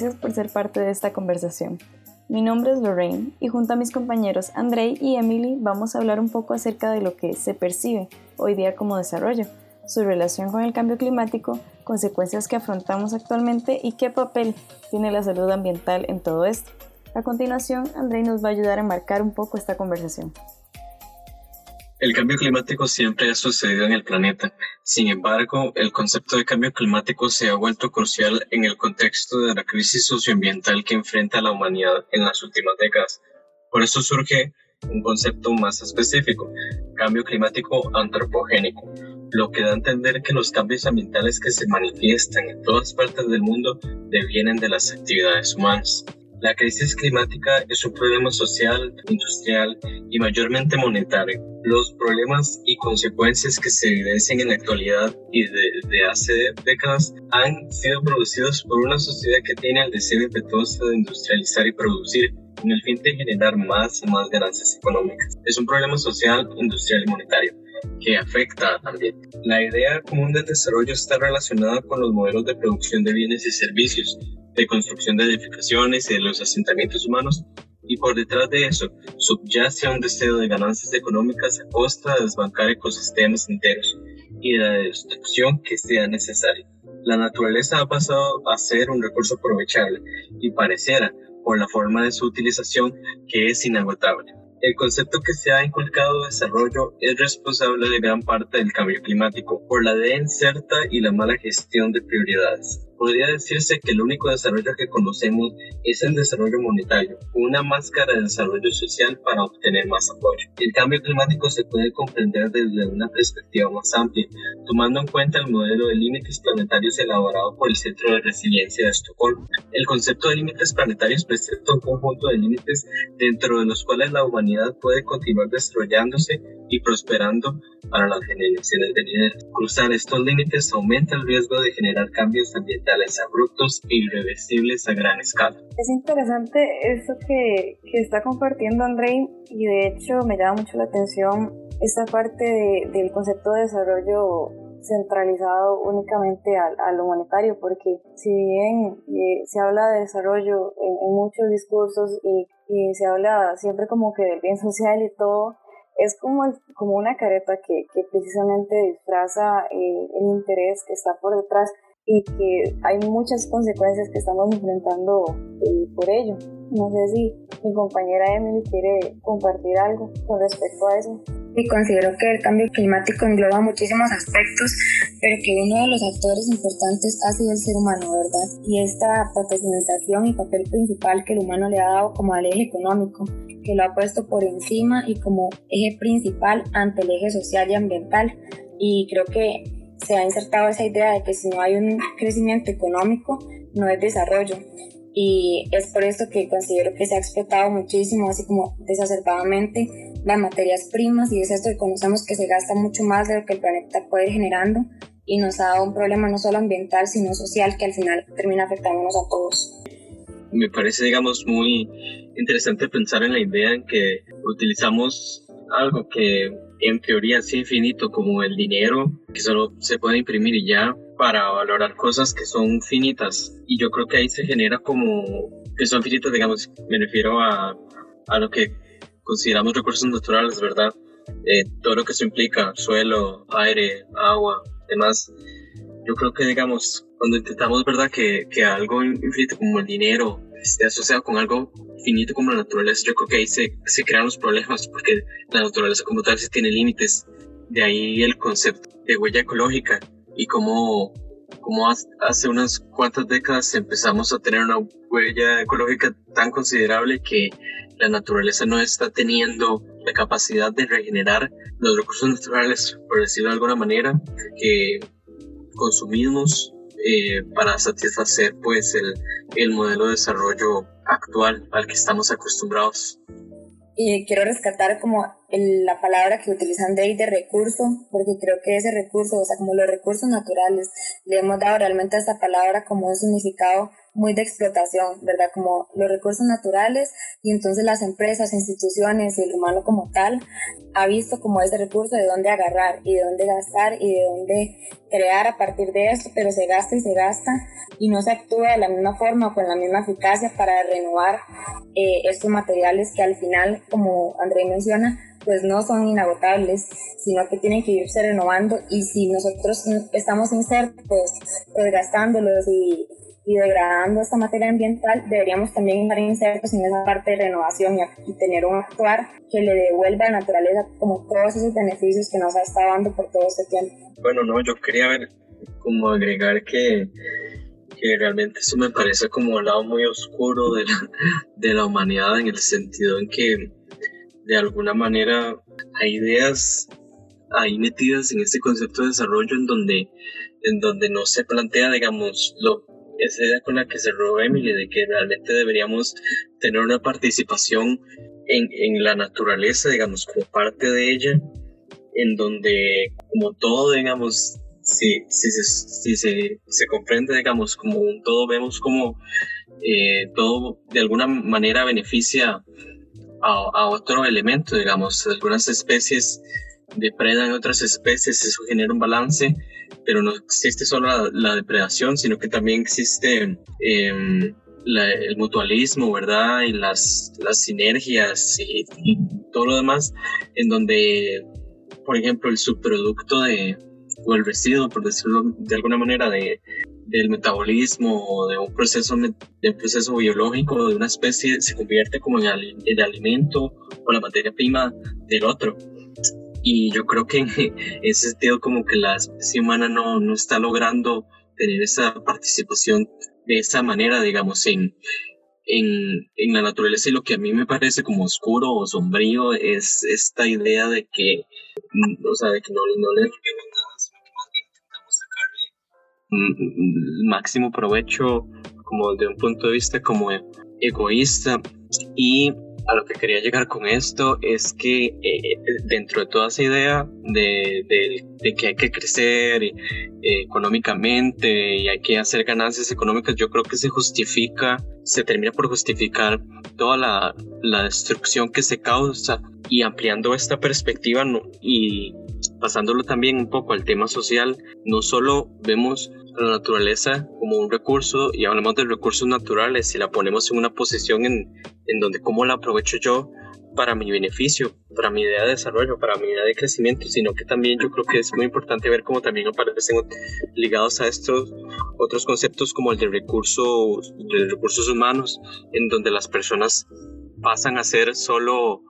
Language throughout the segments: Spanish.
Gracias por ser parte de esta conversación. Mi nombre es Lorraine y junto a mis compañeros Andrei y Emily vamos a hablar un poco acerca de lo que se percibe hoy día como desarrollo, su relación con el cambio climático, consecuencias que afrontamos actualmente y qué papel tiene la salud ambiental en todo esto. A continuación, Andrei nos va a ayudar a marcar un poco esta conversación. El cambio climático siempre ha sucedido en el planeta. Sin embargo, el concepto de cambio climático se ha vuelto crucial en el contexto de la crisis socioambiental que enfrenta la humanidad en las últimas décadas. Por eso surge un concepto más específico, cambio climático antropogénico, lo que da a entender que los cambios ambientales que se manifiestan en todas partes del mundo devienen de las actividades humanas. La crisis climática es un problema social, industrial y mayormente monetario. Los problemas y consecuencias que se evidencian en la actualidad y desde hace décadas han sido producidos por una sociedad que tiene el deseo impetuoso de industrializar y producir con el fin de generar más y más ganancias económicas. Es un problema social, industrial y monetario que afecta al ambiente. La idea común del desarrollo está relacionada con los modelos de producción de bienes y servicios, de construcción de edificaciones y de los asentamientos humanos, y por detrás de eso subyace un deseo de ganancias económicas a costa de desbancar ecosistemas enteros y de la destrucción que sea necesaria. La naturaleza ha pasado a ser un recurso aprovechable y pareciera, por la forma de su utilización, que es inagotable. El concepto que se ha inculcado de desarrollo es responsable de gran parte del cambio climático por la de incerta y la mala gestión de prioridades podría decirse que el único desarrollo que conocemos es el desarrollo monetario, una máscara de desarrollo social para obtener más apoyo. El cambio climático se puede comprender desde una perspectiva más amplia, tomando en cuenta el modelo de límites planetarios elaborado por el Centro de Resiliencia de Estocolmo. El concepto de límites planetarios presenta un conjunto de límites dentro de los cuales la humanidad puede continuar desarrollándose y prosperando para las generaciones venideras. Cruzar estos límites aumenta el riesgo de generar cambios ambientales abruptos e irreversibles a gran escala. Es interesante eso que, que está compartiendo Andrei y de hecho me llama mucho la atención esta parte del concepto de desarrollo centralizado únicamente a, lo monetario, porque si bien eh, se habla de desarrollo en, muchos discursos y, y, se habla siempre como que del bien social y todo, es como, como una careta que, que precisamente disfraza eh, el interés que está por detrás y que hay muchas consecuencias que estamos enfrentando eh, por ello. No sé si mi compañera Emily quiere compartir algo con respecto a eso. Y considero que el cambio climático engloba muchísimos aspectos, pero que uno de los actores importantes ha sido el ser humano, ¿verdad? Y esta protagonización y papel principal que el humano le ha dado como al eje económico, que lo ha puesto por encima y como eje principal ante el eje social y ambiental. Y creo que se ha insertado esa idea de que si no hay un crecimiento económico, no es desarrollo. Y es por esto que considero que se ha explotado muchísimo, así como desacertadamente, las materias primas y es esto que conocemos que se gasta mucho más de lo que el planeta puede ir generando y nos ha dado un problema no solo ambiental, sino social que al final termina afectándonos a todos. Me parece, digamos, muy interesante pensar en la idea en que utilizamos algo que en teoría es infinito como el dinero que solo se puede imprimir y ya para valorar cosas que son finitas. Y yo creo que ahí se genera como que son finitas digamos me refiero a, a lo que consideramos recursos naturales verdad eh, todo lo que eso implica suelo aire agua demás. Yo creo que digamos cuando intentamos verdad que, que algo infinito como el dinero esté asociado con algo finito como la naturaleza, yo creo que ahí se, se crean los problemas porque la naturaleza como tal sí tiene límites. De ahí el concepto de huella ecológica y cómo, cómo hace unas cuantas décadas empezamos a tener una huella ecológica tan considerable que la naturaleza no está teniendo la capacidad de regenerar los recursos naturales, por decirlo de alguna manera, que consumimos eh, para satisfacer pues el, el modelo de desarrollo actual al que estamos acostumbrados. Y quiero rescatar como la palabra que utilizan de de recurso, porque creo que ese recurso, o sea, como los recursos naturales, le hemos dado realmente a esta palabra como un significado muy de explotación, ¿verdad? Como los recursos naturales y entonces las empresas, instituciones y el humano como tal ha visto como ese recurso de dónde agarrar y de dónde gastar y de dónde crear a partir de esto, pero se gasta y se gasta y no se actúa de la misma forma o con la misma eficacia para renovar eh, estos materiales que al final, como André menciona, pues no son inagotables, sino que tienen que irse renovando y si nosotros estamos insertos, pues gastándolos y y degradando esta materia ambiental, deberíamos también estar insertos en esa parte de renovación y, tener un actuar que le devuelva a la naturaleza como todos esos beneficios que nos ha estado dando por todo este tiempo. Bueno, no, yo quería ver, como agregar que, que realmente eso me parece como un lado muy oscuro de la humanidad en el sentido en que de alguna manera hay ideas ahí metidas en este concepto de desarrollo en donde, en donde no se plantea, digamos, lo esa idea con la que cerró Emily, de que realmente deberíamos tener una participación en, en la naturaleza, digamos, como parte de ella, en donde como todo, digamos, si, si, si se, se, comprende, digamos, como un todo, vemos como eh, todo de alguna manera beneficia a, otro elemento, digamos, algunas especies depredan otras especies, eso genera un balance, pero no existe solo la, depredación, sino que también existe em, el mutualismo, ¿verdad? Y las, sinergias y, todo lo demás, en donde, por ejemplo, el subproducto de, o el residuo, por decirlo de alguna manera, de, del metabolismo o de un proceso, de un proceso biológico de una especie se convierte como en el alimento o la materia prima del otro. Y yo creo que en ese sentido como que la especie humana no, no está logrando tener esa participación de esa manera, digamos, en, en, en, la naturaleza. Y lo que a mí me parece como oscuro o sombrío es esta idea de que, o sea, de que no, no le máximo provecho como de un punto de vista como egoísta. Y a lo que quería llegar con esto es que eh, dentro de toda esa idea de, de, que hay que crecer eh, económicamente y hay que hacer ganancias económicas, yo creo que se justifica, se termina por justificar toda la, la destrucción que se causa. Y ampliando esta perspectiva y pasándolo también un poco al tema social, no solo vemos la naturaleza como un recurso y hablamos de recursos naturales y la ponemos en una posición en, en donde cómo la aprovecho yo para mi beneficio, para mi idea de desarrollo, para mi idea de crecimiento, sino que también yo creo que es muy importante ver cómo también aparecen ligados a estos otros conceptos como el de recursos, de recursos humanos, en donde las personas pasan a ser solo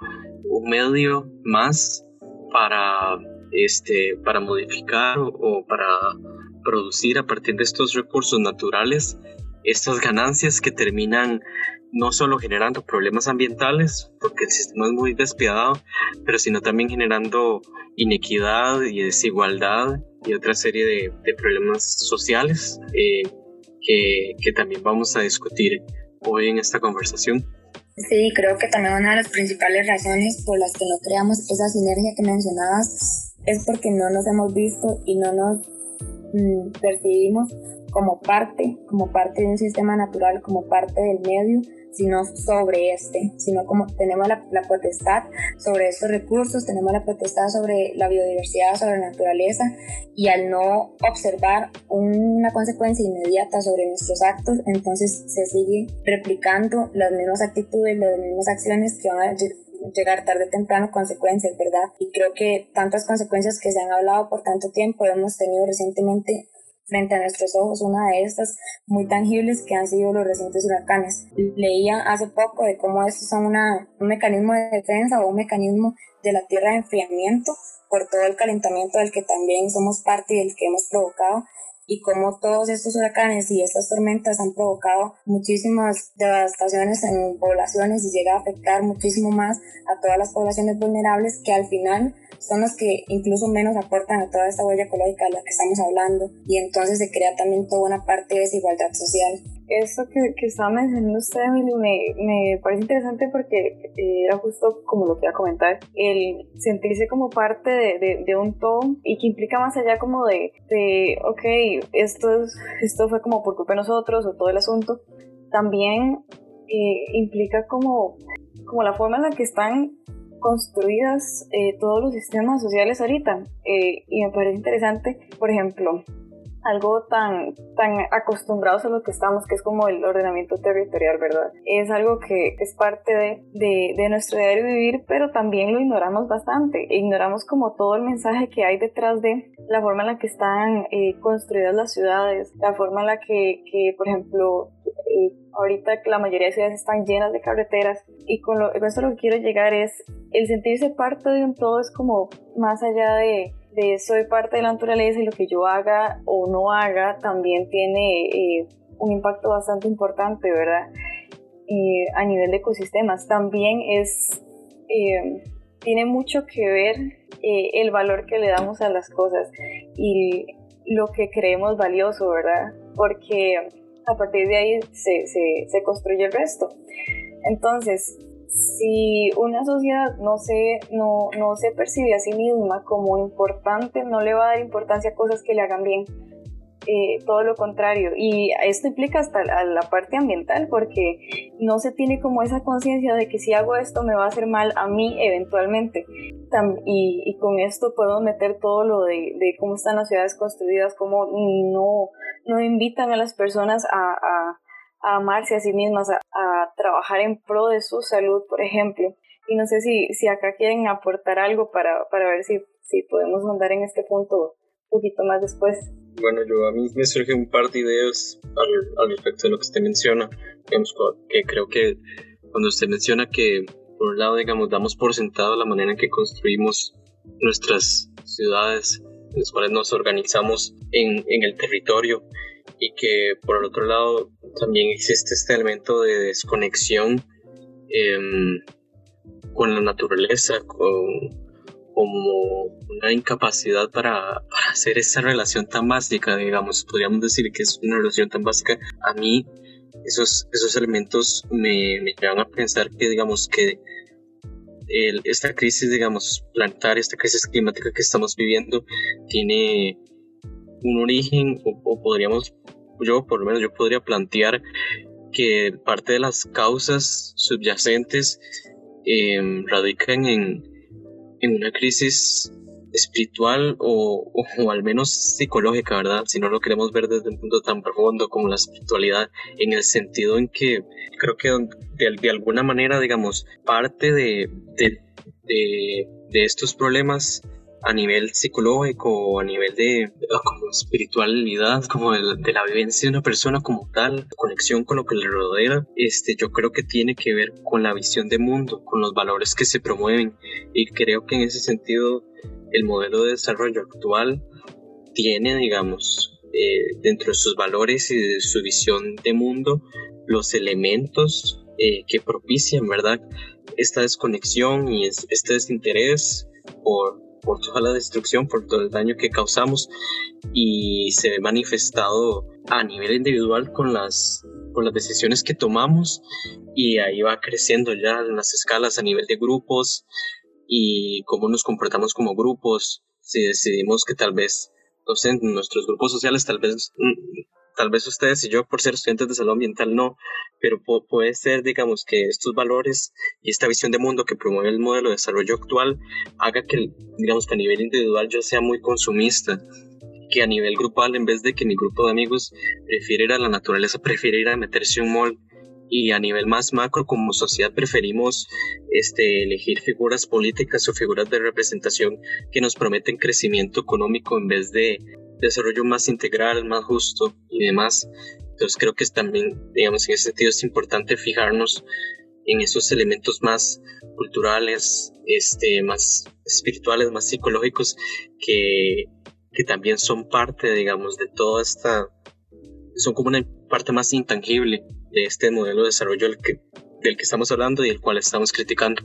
un medio más para, este, para modificar o para producir a partir de estos recursos naturales estas ganancias que terminan no solo generando problemas ambientales, porque el sistema es muy despiadado, pero sino también generando inequidad y desigualdad y otra serie de, de problemas sociales eh, que, que también vamos a discutir hoy en esta conversación. Sí, creo que también una de las principales razones por las que no creamos esa sinergia que mencionabas es porque no nos hemos visto y no nos mm, percibimos como parte, como parte de un sistema natural, como parte del medio, sino sobre este, sino como tenemos la, potestad sobre estos recursos, tenemos la potestad sobre la biodiversidad, sobre la naturaleza, y al no observar una consecuencia inmediata sobre nuestros actos, entonces se sigue replicando las mismas actitudes, las mismas acciones que van a llegar tarde o temprano consecuencias, ¿verdad? Y creo que tantas consecuencias que se han hablado por tanto tiempo hemos tenido recientemente frente a nuestros ojos una de estas muy tangibles que han sido los recientes huracanes. Leía hace poco de cómo estos son una, un mecanismo de defensa o un mecanismo de la tierra de enfriamiento por todo el calentamiento del que también somos parte y del que hemos provocado y cómo todos estos huracanes y estas tormentas han provocado muchísimas devastaciones en poblaciones y llega a afectar muchísimo más a todas las poblaciones vulnerables que al final son los que incluso menos aportan a toda esta huella ecológica de la que estamos hablando y entonces se crea también toda una parte de desigualdad social. Eso que, que estaba mencionando usted, Emily, me, me parece interesante porque eh, era justo como lo que iba a comentar, el sentirse como parte de, de, un todo y que implica más allá como de, de ok, esto, es, esto fue como por culpa de nosotros o todo el asunto, también eh, implica como, como la forma en la que están construidas eh, todos los sistemas sociales ahorita. y me parece interesante, por ejemplo, algo tan, tan acostumbrados a lo que estamos, que es como el ordenamiento territorial, ¿verdad? Es algo que es parte de, de, de nuestro diario vivir, pero también lo ignoramos bastante. Ignoramos como todo el mensaje que hay detrás de la forma en la que están eh, construidas las ciudades, la forma en la que, que por ejemplo, eh, ahorita la mayoría de ciudades están llenas de carreteras y con, lo, con eso lo que quiero llegar es el sentirse parte de un todo es como más allá de soy parte de la naturaleza y lo que yo haga o no haga también tiene eh, un impacto bastante importante, ¿verdad? Eh, a nivel de ecosistemas. También es, eh, tiene mucho que ver el valor que le damos a las cosas y lo que creemos valioso, ¿verdad? Porque a partir de ahí se, se, se construye el resto. Entonces, si una sociedad no se, no, no se percibe a sí misma como importante, no le va a dar importancia a cosas que le hagan bien. Eh, todo lo contrario. Y esto implica hasta la, parte ambiental, porque no se tiene como esa conciencia de que si hago esto me va a hacer mal a mí eventualmente. y, y, con esto podemos meter todo lo de, de, cómo están las ciudades construidas, cómo no, no invitan a las personas a, a a amarse a sí mismas, a, trabajar en pro de su salud, por ejemplo. Y no sé si, si acá quieren aportar algo para, para ver si, si podemos andar en este punto un poquito más después. Bueno, yo a mí me surge un par de ideas al, respecto de lo que usted menciona, que creo que cuando usted menciona que, por un lado, digamos, damos por sentado la manera en que construimos nuestras ciudades, en las cuales nos organizamos en, en el territorio, y que por el otro lado también existe este elemento de desconexión em, con la naturaleza, con, como una incapacidad para, hacer esa relación tan básica, digamos, podríamos decir que es una relación tan básica. A mí esos, esos elementos me, llevan a pensar que, digamos, que esta crisis, digamos, planetaria, esta crisis climática que estamos viviendo, tiene un origen o, podríamos, yo por lo menos yo podría plantear que parte de las causas subyacentes em, radican en, en, una crisis espiritual o, o, al menos psicológica, ¿verdad? Si no lo queremos ver desde un punto tan profundo como la espiritualidad, en el sentido en que creo que de, de alguna manera, digamos, parte de, de, de estos problemas a nivel psicológico a nivel de como espiritualidad, como de, la vivencia de una persona como tal, conexión con lo que le rodea, este, yo creo que tiene que ver con la visión de mundo, con los valores que se promueven y creo que en ese sentido el modelo de desarrollo actual tiene, digamos, eh, dentro de sus valores y de su visión de mundo los elementos eh, que propician, ¿verdad? Esta desconexión y este desinterés por por toda la destrucción, por todo el daño que causamos y se ve manifestado a nivel individual con las, con las decisiones que tomamos y ahí va creciendo ya en las escalas a nivel de grupos y cómo nos comportamos como grupos, si decidimos que tal vez, no sé, nuestros grupos sociales tal vez mm, tal vez ustedes y yo por ser estudiantes de salud ambiental no, pero puede ser, digamos, que estos valores y esta visión de mundo que promueve el modelo de desarrollo actual haga que, digamos, que a nivel individual yo sea muy consumista, que a nivel grupal, en vez de que mi grupo de amigos prefiere ir a la naturaleza, prefiere ir a meterse un mall y a nivel más macro como sociedad preferimos este, elegir figuras políticas o figuras de representación que nos prometen crecimiento económico en vez de desarrollo más integral, más justo y demás. Entonces creo que también, digamos, en ese sentido es importante fijarnos en esos elementos más culturales, este, más espirituales, más psicológicos, que, que también son parte, digamos, de toda esta, son como una parte más intangible de este modelo de desarrollo del que, del que estamos hablando y el cual estamos criticando.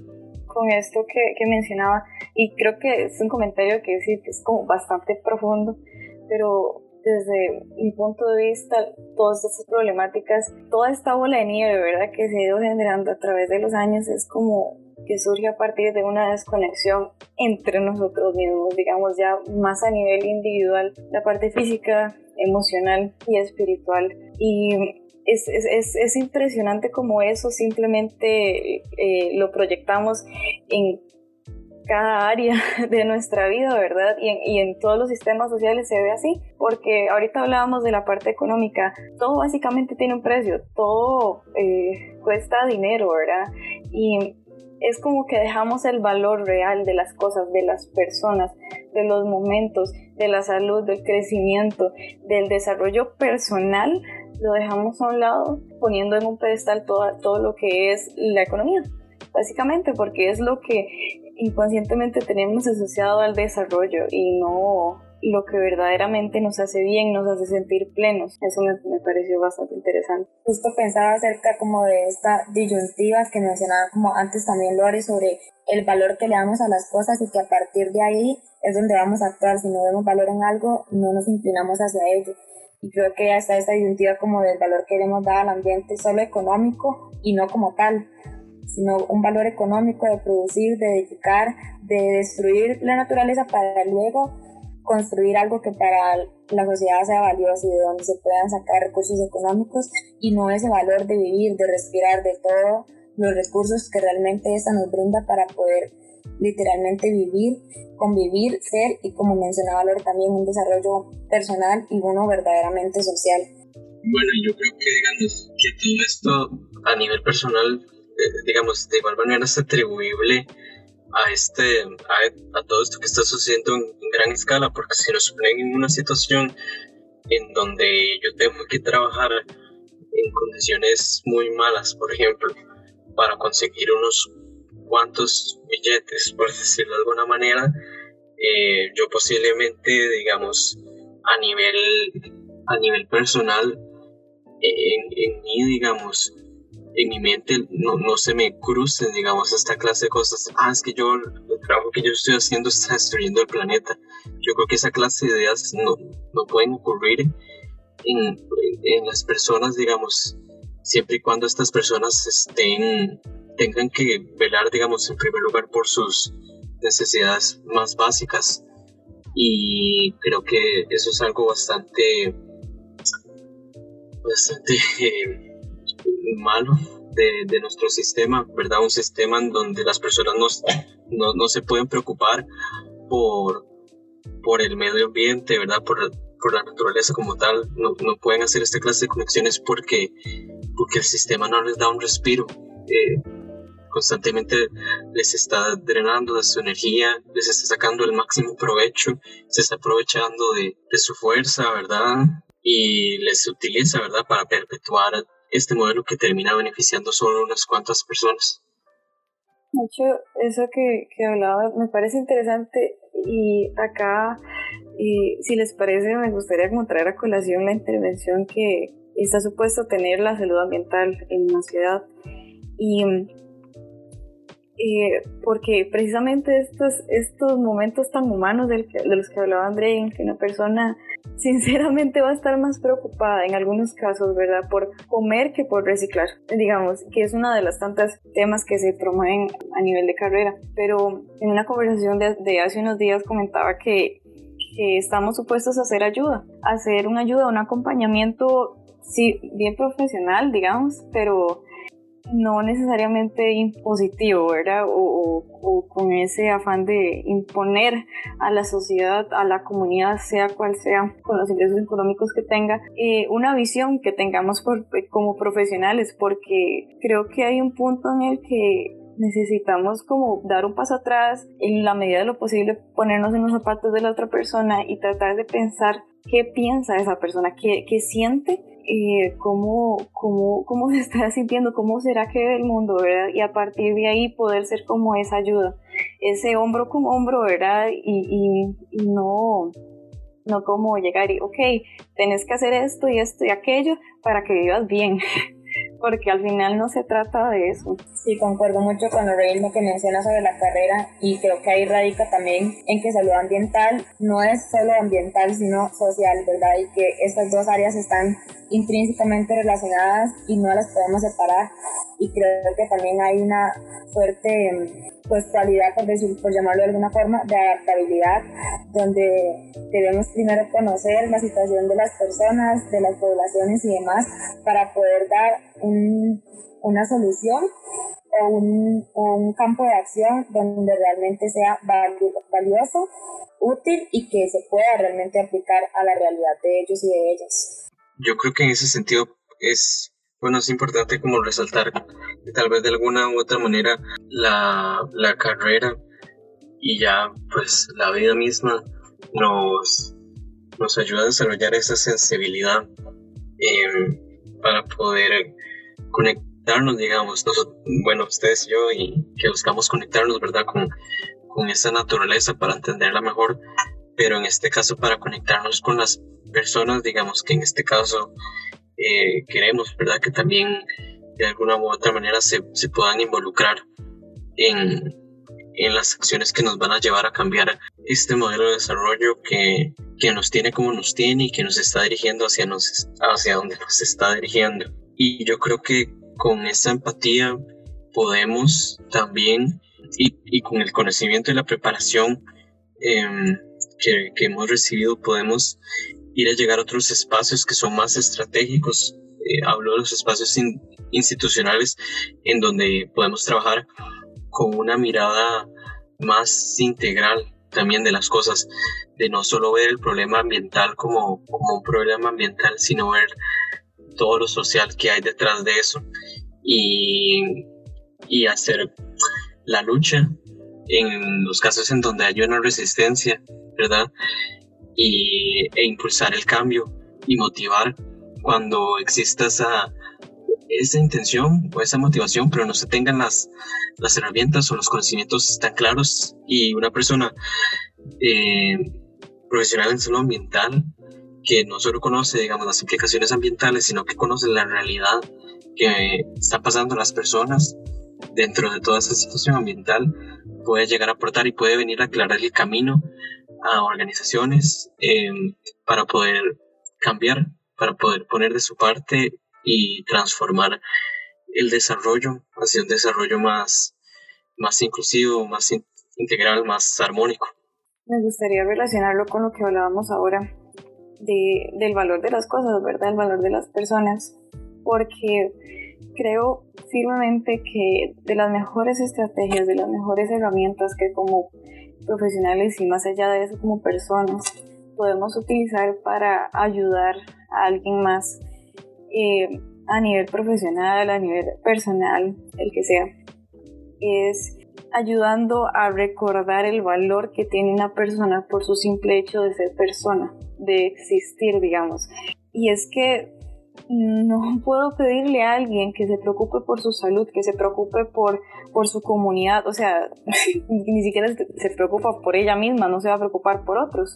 Con esto que, que mencionaba, y creo que es un comentario que sí, es como bastante profundo, pero desde mi punto de vista, todas estas problemáticas, toda esta bola de nieve, ¿verdad?, que se ha ido generando a través de los años es como que surge a partir de una desconexión entre nosotros mismos, digamos ya más a nivel individual, la parte física, emocional y espiritual. Y es, es, es, impresionante como eso simplemente eh, lo proyectamos en cada área de nuestra vida, ¿verdad? Y en, y en, todos los sistemas sociales se ve así, porque ahorita hablábamos de la parte económica, todo básicamente tiene un precio, todo eh, cuesta dinero, ¿verdad? Y es como que dejamos el valor real de las cosas, de las personas, de los momentos, de la salud, del crecimiento, del desarrollo personal, lo dejamos a un lado poniendo en un pedestal todo, todo lo que es la economía, básicamente porque es lo que inconscientemente tenemos asociado al desarrollo y no lo que verdaderamente nos hace bien, nos hace sentir plenos. Eso me, me, pareció bastante interesante. Justo pensaba acerca como de esta disyuntiva que mencionaba como antes también Lore sobre el valor que le damos a las cosas y que a partir de ahí es donde vamos a actuar. Si no vemos valor en algo, no nos inclinamos hacia ello. Y creo que ya está esta disyuntiva como del valor que queremos dar al ambiente solo económico y no como tal sino un valor económico de producir, de edificar, de destruir la naturaleza para luego construir algo que para la sociedad sea valioso y de donde se puedan sacar recursos económicos y no ese valor de vivir, de respirar, de todos los recursos que realmente esta nos brinda para poder literalmente vivir, convivir, ser y como mencionaba Lore también un desarrollo personal y uno verdaderamente social. Bueno, yo creo que digamos que todo esto a nivel personal, digamos, de igual manera es atribuible a, este, a, todo esto que está sucediendo en, gran escala, porque si nos ponen en una situación en donde yo tengo que trabajar en condiciones muy malas, por ejemplo, para conseguir unos cuantos billetes, por decirlo de alguna manera, eh, yo posiblemente, digamos, a nivel, a nivel personal, en, en mí, digamos, en mi mente no, no se me crucen, digamos, esta clase de cosas. Ah, es que yo, el trabajo que yo estoy haciendo está destruyendo el planeta. Yo creo que esa clase de ideas no, no pueden ocurrir en, en, las personas, digamos, siempre y cuando estas personas estén, tengan que velar, digamos, en primer lugar por sus necesidades más básicas. Y creo que eso es algo bastante, bastante... Eh, de, de, nuestro sistema, ¿verdad? Un sistema en donde las personas no, no, no se pueden preocupar por, por el medio ambiente, ¿verdad? Por, por la naturaleza como tal, no, no, pueden hacer esta clase de conexiones porque, porque el sistema no les da un respiro. Eh, constantemente les está drenando de su energía, les está sacando el máximo provecho, se está aprovechando de, de su fuerza, ¿verdad? Y les utiliza, ¿verdad? Para perpetuar este modelo que termina beneficiando solo unas cuantas personas. De hecho, eso que, que hablabas me parece interesante y acá, y si les parece, me gustaría como traer a colación la intervención que está supuesto tener la salud ambiental en una ciudad. Y porque precisamente estos, estos momentos tan humanos de los que hablaba André, en que una persona sinceramente va a estar más preocupada en algunos casos, ¿verdad? Por comer que por reciclar, digamos, que es una de las tantas temas que se promueven a nivel de carrera. Pero en una conversación de, hace unos días comentaba que, que estamos supuestos a hacer ayuda, a hacer una ayuda, un acompañamiento, sí, bien profesional, digamos, pero no necesariamente impositivo, ¿verdad? O, con ese afán de imponer a la sociedad, a la comunidad, sea cual sea, con los ingresos económicos que tenga, eh, una visión que tengamos por, como profesionales, porque creo que hay un punto en el que necesitamos como dar un paso atrás, en la medida de lo posible ponernos en los zapatos de la otra persona y tratar de pensar qué piensa esa persona, qué, qué siente eh, cómo, cómo, cómo se está sintiendo, cómo será que ve el mundo, ¿verdad? Y a partir de ahí poder ser como esa ayuda, ese hombro con hombro, ¿verdad? Y, y, no, no como llegar y, ok, tenés que hacer esto y esto y aquello para que vivas bien. porque al final no se trata de eso. Sí, concuerdo mucho con lo que menciona sobre la carrera y creo que ahí radica también en que salud ambiental no es solo ambiental, sino social, ¿verdad? Y que estas dos áreas están intrínsecamente relacionadas y no las podemos separar. Y creo que también hay una fuerte pues cualidad, por, decir, por llamarlo de alguna forma, de adaptabilidad, donde debemos primero conocer la situación de las personas, de las poblaciones y demás, para poder dar una solución o un, un, campo de acción donde realmente sea valioso, útil y que se pueda realmente aplicar a la realidad de ellos y de ellas. Yo creo que en ese sentido es bueno, es importante como resaltar tal vez de alguna u otra manera la, la carrera y ya pues la vida misma nos, nos ayuda a desarrollar esa sensibilidad em, para poder conectarnos, digamos, bueno, ustedes y yo, y que buscamos conectarnos, ¿verdad? Con, con esa naturaleza para entenderla mejor, pero en este caso para conectarnos con las personas, digamos que en este caso eh, queremos, ¿verdad? Que también de alguna u otra manera se, se puedan involucrar en, en, las acciones que nos van a llevar a cambiar este modelo de desarrollo que, que nos tiene como nos tiene y que nos está dirigiendo hacia, nos, hacia donde nos está dirigiendo. Y yo creo que con esa empatía podemos también, y, y con el conocimiento y la preparación em, que, que, hemos recibido, podemos ir a llegar a otros espacios que son más estratégicos. Eh, hablo de los espacios institucionales en donde podemos trabajar con una mirada más integral también de las cosas, de no solo ver el problema ambiental como, como un problema ambiental, sino ver todo lo social que hay detrás de eso y, y hacer la lucha en los casos en donde hay una resistencia, ¿verdad? Y, e impulsar el cambio y motivar cuando exista esa, esa intención o esa motivación, pero no se tengan las, las herramientas o los conocimientos tan claros. Y una persona eh, profesional en salud ambiental que no solo conoce, digamos, las implicaciones ambientales, sino que conoce la realidad que están pasando las personas dentro de toda esa situación ambiental, puede llegar a aportar y puede venir a aclarar el camino a organizaciones em, para poder cambiar, para poder poner de su parte y transformar el desarrollo hacia un desarrollo más, más inclusivo, más integral, más armónico. Me gustaría relacionarlo con lo que hablábamos ahora de, del valor de las cosas, ¿verdad? El valor de las personas, porque creo firmemente que de las mejores estrategias, de las mejores herramientas que como profesionales y más allá de eso como personas podemos utilizar para ayudar a alguien más eh, a nivel profesional, a nivel personal, el que sea, es ayudando a recordar el valor que tiene una persona por su simple hecho de ser persona, de existir, digamos. Y es que no puedo pedirle a alguien que se preocupe por su salud, que se preocupe por, por su comunidad, o sea, ni siquiera se preocupa por ella misma, no se va a preocupar por otros,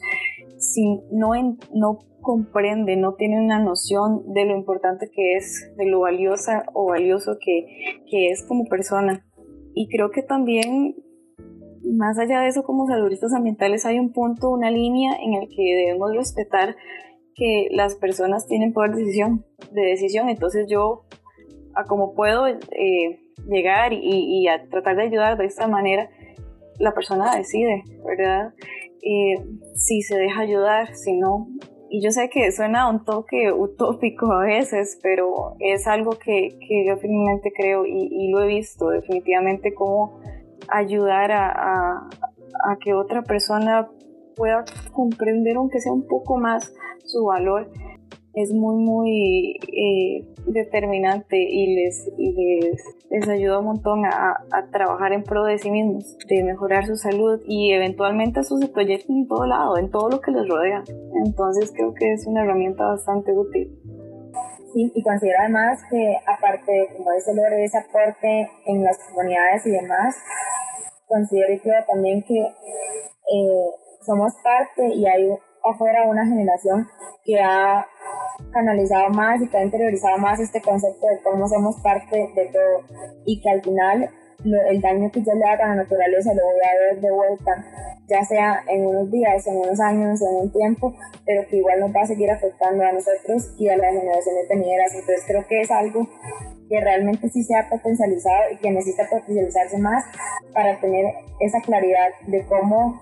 si no, no comprende, no tiene una noción de lo importante que es, de lo valiosa o valioso que, que es como persona. Y creo que también más allá de eso, como saludistas ambientales, hay un punto, una línea en el que debemos respetar que las personas tienen poder de decisión, de decisión. Entonces yo, a como puedo eh, llegar y, a tratar de ayudar de esta manera, la persona decide, ¿verdad? Eh, si se deja ayudar, si no. Y yo sé que suena un toque utópico a veces, pero es algo que, que yo firmemente creo y, lo he visto definitivamente como ayudar a, a, a que otra persona pueda comprender, aunque sea un poco más, su valor es muy, muy eh, determinante y les, les, les, ayuda un montón a, a, trabajar en pro de sí mismos, de mejorar su salud y eventualmente eso se proyecta en todo lado, en todo lo que les rodea. Entonces creo que es una herramienta bastante útil. Sí, y considero además que aparte de como ese logro ese aporte en las comunidades y demás, considero y creo también que eh, somos parte y hay afuera una generación que ha canalizado más y que ha interiorizado más este concepto de cómo somos parte de todo y que al final el daño que yo le haga a la naturaleza lo voy a ver de vuelta, ya sea en unos días, en unos años, en un tiempo, pero que igual nos va a seguir afectando a nosotros y a las generaciones venideras. Entonces creo que es algo que realmente sí se ha potencializado y que necesita potencializarse más para tener esa claridad de cómo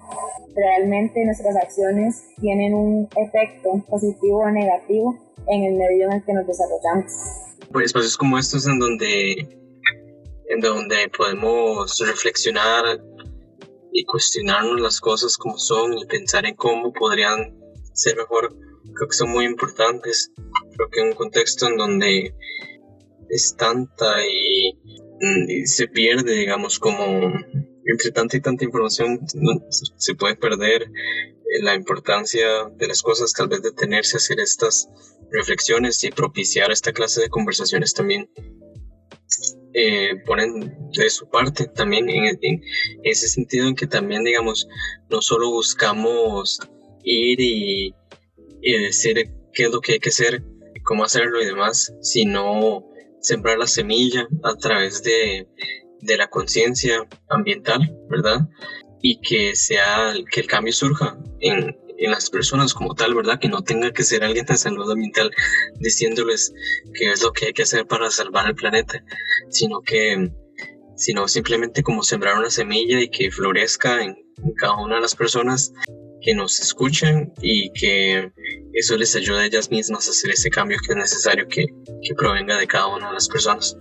realmente nuestras acciones tienen un efecto positivo o negativo en el medio en el que nos desarrollamos. Pues espacios como estos en donde en donde podemos reflexionar y cuestionarnos las cosas como son y pensar en cómo podrían ser mejor, creo que son muy importantes. Creo que en un contexto en donde es tanta y, se pierde, digamos, como entre tanta y tanta información se puede perder eh, la importancia de las cosas, tal vez detenerse a hacer estas reflexiones y propiciar esta clase de conversaciones también eh, ponen de su parte también en, ese sentido en que también, digamos, no solo buscamos ir y, decir qué es lo que hay que hacer, cómo hacerlo y demás, sino sembrar la semilla a través de, de la conciencia ambiental, ¿verdad? Y que sea, que el cambio surja en, en las personas como tal, ¿verdad? Que no tenga que ser alguien de salud ambiental diciéndoles qué es lo que hay que hacer para salvar el planeta, sino que sino simplemente como sembrar una semilla y que florezca en, cada una de las personas que nos escuchen y que eso les ayude a ellas mismas a hacer ese cambio que es necesario que, que provenga de cada una de las personas.